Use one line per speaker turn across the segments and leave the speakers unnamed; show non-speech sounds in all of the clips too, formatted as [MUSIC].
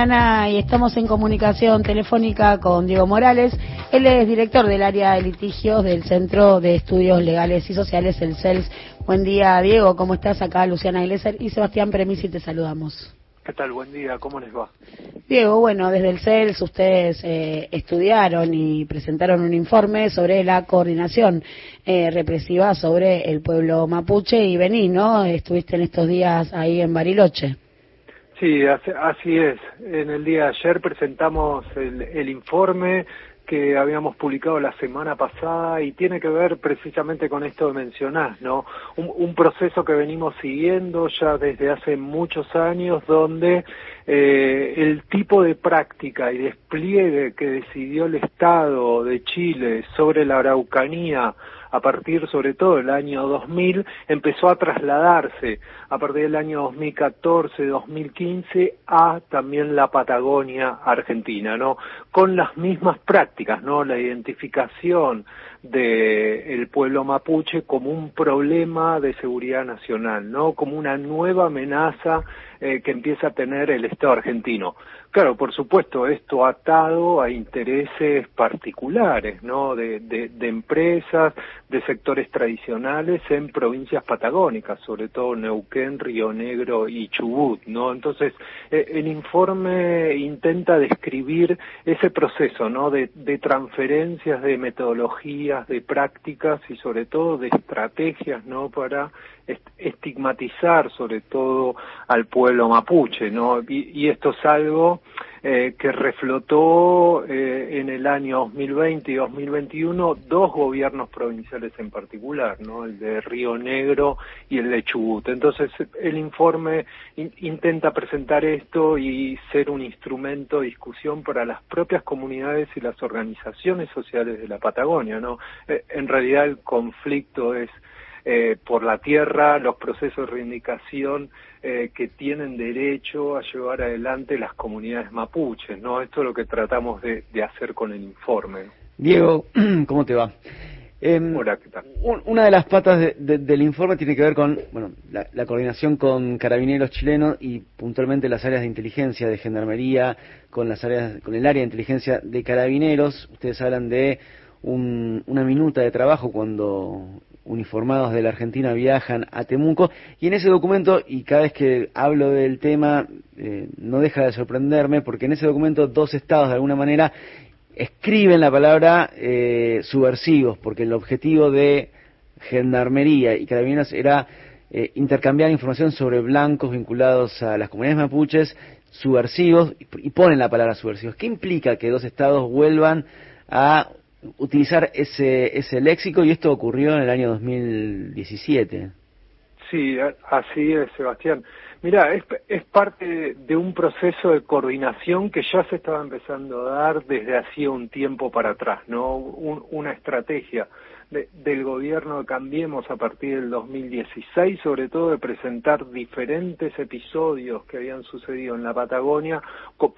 y estamos en comunicación telefónica con Diego Morales. Él es director del área de litigios del Centro de Estudios Legales y Sociales, el CELS. Buen día, Diego. ¿Cómo estás? Acá Luciana Iglesias y Sebastián Premisi te saludamos.
¿Qué tal? Buen día. ¿Cómo les va?
Diego, bueno, desde el CELS ustedes eh, estudiaron y presentaron un informe sobre la coordinación eh, represiva sobre el pueblo mapuche y Bení, ¿no? Estuviste en estos días ahí en Bariloche.
Sí, así es. En el día de ayer presentamos el, informe que habíamos publicado la semana pasada y tiene que ver precisamente con esto que mencionás, ¿no? Un, proceso que venimos siguiendo ya desde hace muchos años donde eh, el tipo de práctica y despliegue que decidió el Estado de Chile sobre la Araucanía a partir sobre todo del año 2000, empezó a trasladarse a partir del año 2014, 2015 a también la Patagonia Argentina, ¿no? Con las mismas prácticas, ¿no? La identificación del pueblo mapuche como un problema de seguridad nacional, ¿no? Como una nueva amenaza eh, que empieza a tener el Estado argentino. Claro, por supuesto, esto atado a intereses particulares, ¿no? De, de, empresas, de sectores tradicionales en provincias patagónicas, sobre todo Neuquén, Río Negro y Chubut, ¿no? Entonces, eh, el informe intenta describir ese proceso, ¿no? De, de transferencias de de prácticas y sobre todo de estrategias, ¿no? Para estigmatizar sobre todo al pueblo mapuche, ¿no? Y, esto es algo eh, que reflotó eh, en el año 2020 y 2021 dos gobiernos provinciales en particular, ¿no? El de Río Negro y el de Chubut. Entonces, el informe intenta presentar esto y ser un instrumento de discusión para las propias comunidades y las organizaciones sociales de la Patagonia, ¿no? Eh, en realidad el conflicto es eh, por la tierra, los procesos de reivindicación eh, que tienen derecho a llevar adelante las comunidades mapuches, ¿no? Esto es lo que tratamos de, hacer con el informe.
Diego, [CLEARS THROAT] ¿cómo te va?
Hola, ¿qué tal?
Una de las patas del informe tiene que ver con bueno, la, coordinación con carabineros chilenos y puntualmente las áreas de inteligencia de gendarmería, con las áreas, con el área de inteligencia de carabineros. Ustedes hablan de una minuta de trabajo cuando uniformados de la Argentina viajan a Temuco y en ese documento, y cada vez que hablo del tema, eh, no deja de sorprenderme porque en ese documento dos estados de alguna manera escriben la palabra eh, subversivos, porque el objetivo de Gendarmería y Carabineros era eh, intercambiar información sobre blancos vinculados a las comunidades mapuches subversivos y ponen la palabra subversivos. ¿Qué implica que dos estados vuelvan a utilizar ese, ese léxico y esto ocurrió en el año 2017.
Sí, así es, Sebastián. Mira, es, es parte de un proceso de coordinación que ya se estaba empezando a dar desde hacía un tiempo para atrás, ¿no? una estrategia del gobierno de Cambiemos a partir del 2016, sobre todo de presentar diferentes episodios que habían sucedido en la Patagonia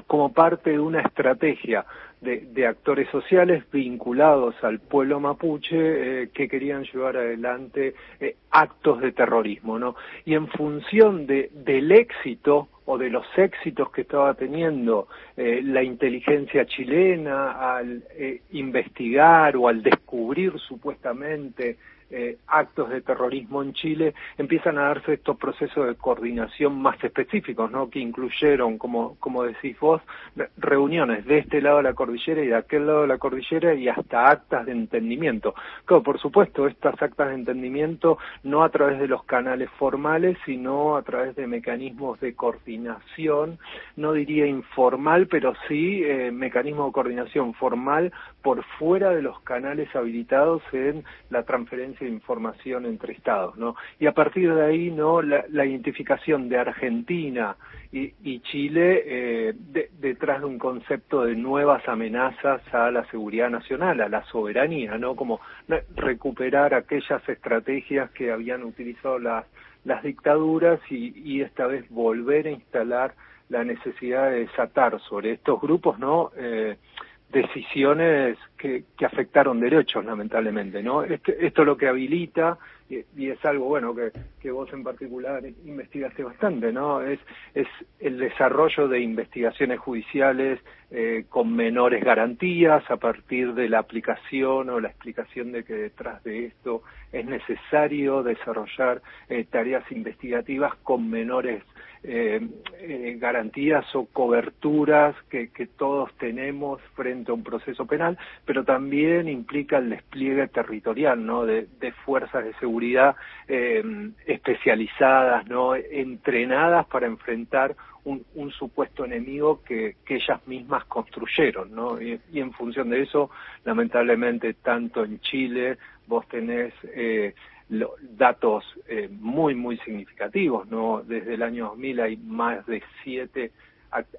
como parte de una estrategia de, actores sociales vinculados al pueblo mapuche eh, que querían llevar adelante eh, actos de terrorismo, ¿no? Y en función de, del éxito o de los éxitos que estaba teniendo eh, la inteligencia chilena al investigar o al descubrir supuestamente eh, actos de terrorismo en Chile, empiezan a darse estos procesos de coordinación más específicos, ¿no? Que incluyeron, como, como decís vos, reuniones de este lado de la cordillera y de aquel lado de la cordillera y hasta actas de entendimiento. Claro, por supuesto, estas actas de entendimiento no a través de los canales formales, sino a través de mecanismos de coordinación, no diría informal, pero sí eh, mecanismo de coordinación formal por fuera de los canales habilitados en la transferencia de información entre estados, ¿no? Y a partir de ahí, ¿no? La, identificación de Argentina y, Chile eh, detrás de un concepto de nuevas amenazas a la seguridad nacional, a la soberanía, ¿no? Como recuperar aquellas estrategias que habían utilizado las, las dictaduras y, esta vez volver a instalar la necesidad de desatar sobre estos grupos, ¿no? Eh, decisiones que, afectaron derechos, lamentablemente, ¿no? Este, esto lo que habilita, y, es algo, bueno, que, que, vos en particular investigaste bastante, ¿no? Es, es el desarrollo de investigaciones judiciales eh, con menores garantías a partir de la aplicación o la explicación de que detrás de esto es necesario desarrollar eh, tareas investigativas con menores eh, eh, garantías o coberturas que, todos tenemos frente a un proceso penal, pero también implica el despliegue territorial, ¿no? De, fuerzas de seguridad eh, especializadas, ¿no? Entrenadas para enfrentar un, supuesto enemigo que, ellas mismas construyeron, ¿no? Y, en función de eso, lamentablemente, tanto en Chile, vos tenés eh, datos eh, muy, muy significativos, ¿no? Desde el año 2000 hay más de siete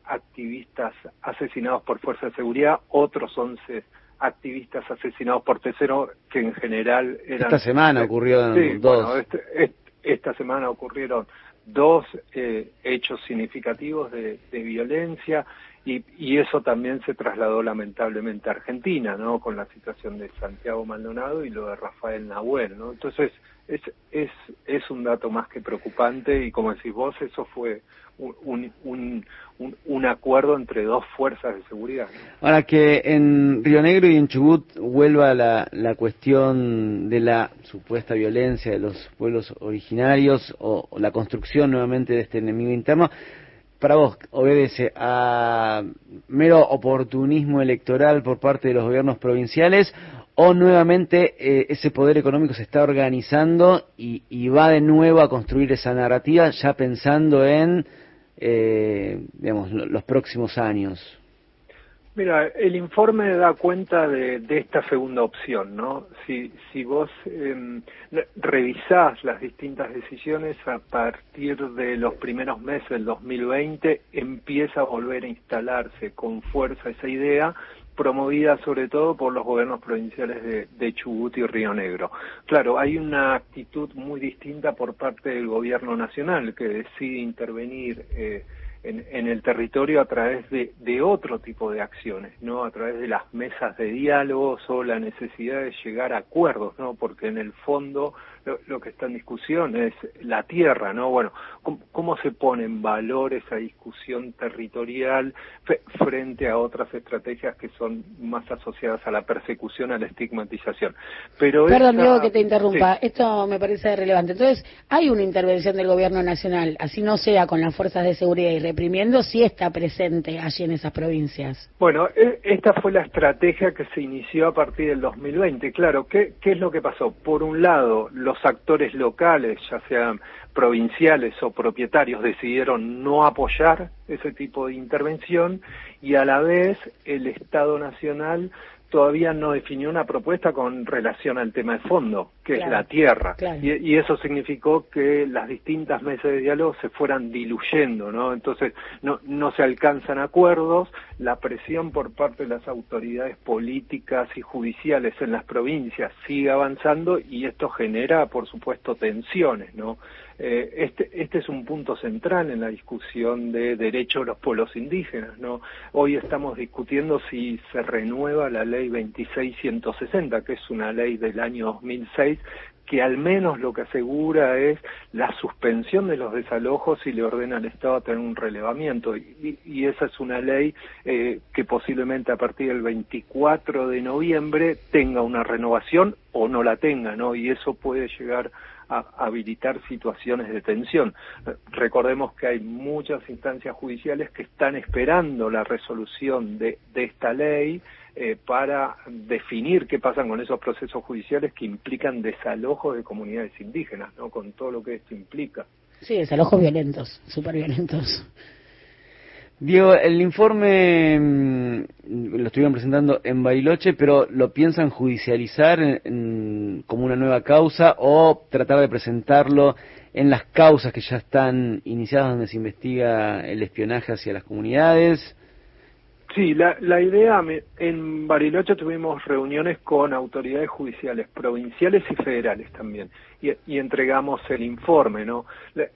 activistas asesinados por fuerza de seguridad, otros once activistas asesinados por tercero, que en general eran...
Esta semana ocurrió dos.
Este, esta semana ocurrieron dos eh, hechos significativos de, violencia y, y, eso también se trasladó lamentablemente a Argentina, ¿no? Con la situación de Santiago Maldonado y lo de Rafael Nahuel, ¿no? Entonces es, es, es un dato más que preocupante y como decís vos, eso fue un, un, un, acuerdo entre dos fuerzas de seguridad.
Ahora que en Río Negro y en Chubut vuelva la, la cuestión de la supuesta violencia de los pueblos originarios o, la construcción nuevamente de este enemigo interno, para vos obedece a mero oportunismo electoral por parte de los gobiernos provinciales o nuevamente eh, ese poder económico se está organizando y, y, va de nuevo a construir esa narrativa ya pensando en eh, digamos, los próximos años?
Mira, el informe da cuenta de, esta segunda opción, ¿no? Si, si vos eh, revisás las distintas decisiones a partir de los primeros meses del 2020, empieza a volver a instalarse con fuerza esa idea promovida sobre todo por los gobiernos provinciales de, de, Chubut y Río Negro. Claro, hay una actitud muy distinta por parte del gobierno nacional que decide intervenir eh, en, el territorio a través de, de, otro tipo de acciones, ¿no? A través de las mesas de diálogo o la necesidad de llegar a acuerdos, ¿no? Porque en el fondo lo, que está en discusión es la tierra, ¿no? Bueno, ¿cómo, se pone en valor esa discusión territorial frente a otras estrategias que son más asociadas a la persecución, a la estigmatización?
Pero Perdón, Diego, que te interrumpa. Esto me parece relevante. Entonces, hay una intervención del gobierno nacional, así no sea con las fuerzas de seguridad y reprimiendo, sí está presente allí en esas provincias.
Bueno, e, esta fue la estrategia que se inició a partir del 2020. Claro, ¿qué, qué es lo que pasó? Por un lado, los los actores locales, ya sean provinciales o propietarios, decidieron no apoyar ese tipo de intervención y a la vez el Estado Nacional todavía no definió una propuesta con relación al tema de fondo, que es la tierra. Y, eso significó que las distintas mesas de diálogo se fueran diluyendo, ¿no? Entonces, no, no se alcanzan acuerdos, la presión por parte de las autoridades políticas y judiciales en las provincias sigue avanzando y esto genera, por supuesto, tensiones, ¿no? Eh, este, este es un punto central en la discusión de derechos de los pueblos indígenas, ¿no? Hoy estamos discutiendo si se renueva la ley 26160, que es una ley del año 2006 que al menos lo que asegura es la suspensión de los desalojos y le ordena al Estado tener un relevamiento. Y, y esa es una ley eh, que posiblemente a partir del 24 de noviembre tenga una renovación o no la tenga, ¿no? Y eso puede llegar habilitar situaciones de tensión. Recordemos que hay muchas instancias judiciales que están esperando la resolución de, esta ley eh, para definir qué pasan con esos procesos judiciales que implican desalojos de comunidades indígenas, ¿no? Con todo lo que esto implica.
Sí, desalojos violentos, súper violentos.
Diego, el informe mm, lo estuvieron presentando en Bariloche, pero ¿lo piensan judicializar como una nueva causa o tratar de presentarlo en las causas que ya están iniciadas donde se investiga el espionaje hacia las comunidades?
Sí, la, la idea, en Bariloche tuvimos reuniones con autoridades judiciales provinciales y federales también, y, entregamos el informe, ¿no?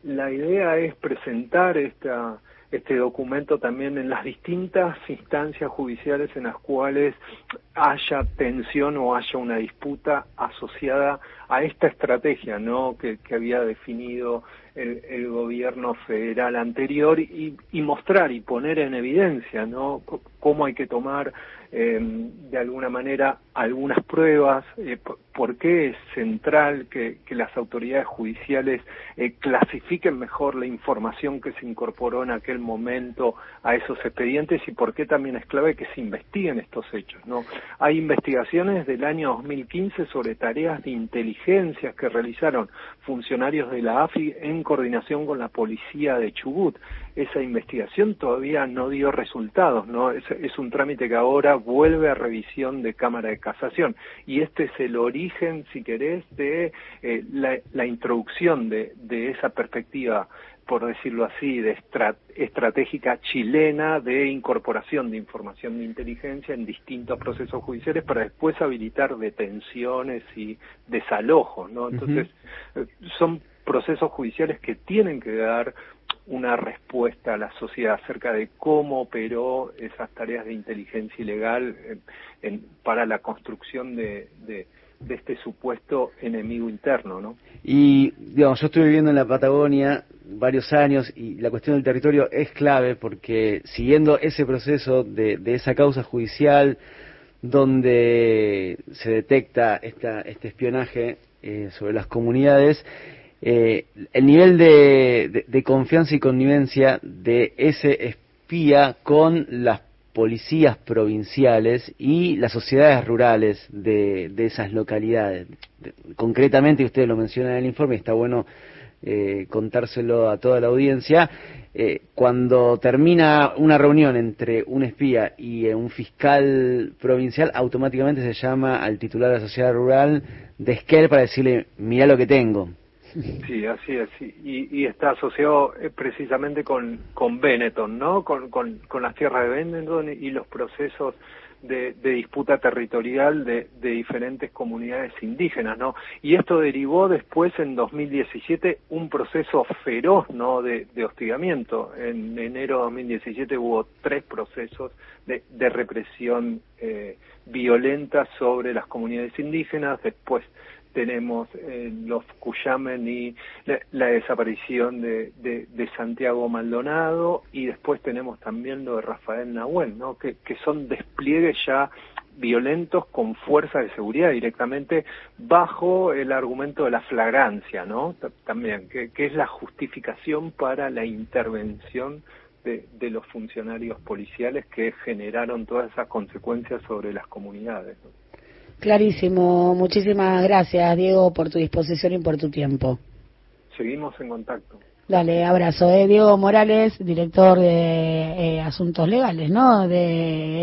la idea es presentar esta este documento también en las distintas instancias judiciales en las cuales haya tensión o haya una disputa asociada a esta estrategia ¿no? que, había definido el, gobierno federal anterior y, y, mostrar y poner en evidencia ¿no? cómo hay que tomar eh, de alguna manera algunas pruebas, eh, por qué es central que, las autoridades judiciales eh, clasifiquen mejor la información que se incorporó en aquel momento a esos expedientes y por qué también es clave que se investiguen estos hechos. ¿no? Hay investigaciones del año 2015 sobre tareas de inteligencia que realizaron funcionarios de la AFI en coordinación con la policía de Chubut. Esa investigación todavía no dio resultados, ¿no? Es, es un trámite que ahora vuelve a revisión de Cámara de Casación. Y este es el origen, si querés, de eh, la, introducción de, esa perspectiva por decirlo así, de estratégica chilena de incorporación de información de inteligencia en distintos procesos judiciales para después habilitar detenciones y desalojos, ¿no? Entonces, eh, son procesos judiciales que tienen que dar una respuesta a la sociedad acerca de cómo operó esas tareas de inteligencia ilegal para la construcción de, este supuesto enemigo interno, ¿no?
Y, digamos, yo estuve viviendo en la Patagonia varios años y la cuestión del territorio es clave porque siguiendo ese proceso de, esa causa judicial donde se detecta esta, este espionaje eh, sobre las comunidades, eh, el nivel de, confianza y connivencia de ese espía con las policías provinciales y las sociedades rurales de, esas localidades. Concretamente, usted lo menciona en el informe, está bueno eh, contárselo a toda la audiencia, eh, cuando termina una reunión entre un espía y un fiscal provincial, automáticamente se llama al titular de la sociedad rural de Esquel para decirle, mira lo que tengo.
Sí, así es. Y, está asociado eh, precisamente con, con Benetton, ¿no? Con, con, las tierras de Benetton y los procesos de, disputa territorial de, diferentes comunidades indígenas, ¿no? Y esto derivó después en 2017 un proceso feroz, ¿no? De, hostigamiento. En enero de 2017 hubo tres procesos de, represión eh, violenta sobre las comunidades indígenas. Después tenemos eh, los Cuyamen y la, desaparición de, de, Santiago Maldonado y después tenemos también lo de Rafael Nahuel, ¿no? que, son despliegues ya violentos con fuerza de seguridad directamente bajo el argumento de la flagrancia, ¿no? También, que, es la justificación para la intervención de, de, los funcionarios policiales que generaron todas esas consecuencias sobre las comunidades.
Clarísimo. Muchísimas gracias, Diego, por tu disposición y por tu tiempo.
Seguimos en contacto.
Dale, abrazo. Eh. Diego Morales, director de eh, Asuntos Legales, ¿no? De